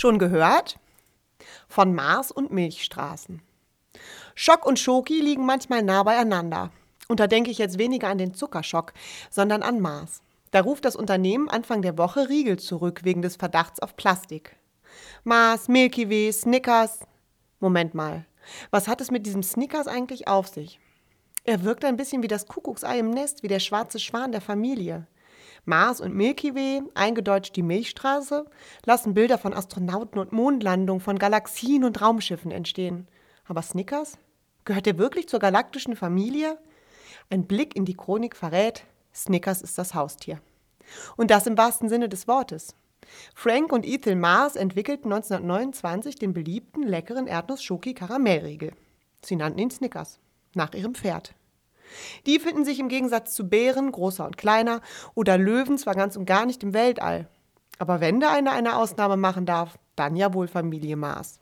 Schon gehört? Von Mars und Milchstraßen. Schock und Schoki liegen manchmal nah beieinander. Und da denke ich jetzt weniger an den Zuckerschock, sondern an Mars. Da ruft das Unternehmen Anfang der Woche Riegel zurück wegen des Verdachts auf Plastik. Mars, Milky Way, Snickers. Moment mal. Was hat es mit diesem Snickers eigentlich auf sich? Er wirkt ein bisschen wie das Kuckucksei im Nest, wie der schwarze Schwan der Familie. Mars und Milky Way, eingedeutscht die Milchstraße, lassen Bilder von Astronauten und Mondlandungen, von Galaxien und Raumschiffen entstehen. Aber Snickers? Gehört er wirklich zur galaktischen Familie? Ein Blick in die Chronik verrät, Snickers ist das Haustier. Und das im wahrsten Sinne des Wortes. Frank und Ethel Mars entwickelten 1929 den beliebten leckeren Erdnuss-Schoki-Karamellriegel. Sie nannten ihn Snickers, nach ihrem Pferd. Die finden sich im Gegensatz zu Bären, großer und kleiner, oder Löwen zwar ganz und gar nicht im Weltall. Aber wenn da einer eine Ausnahme machen darf, dann ja wohl Familie Mars.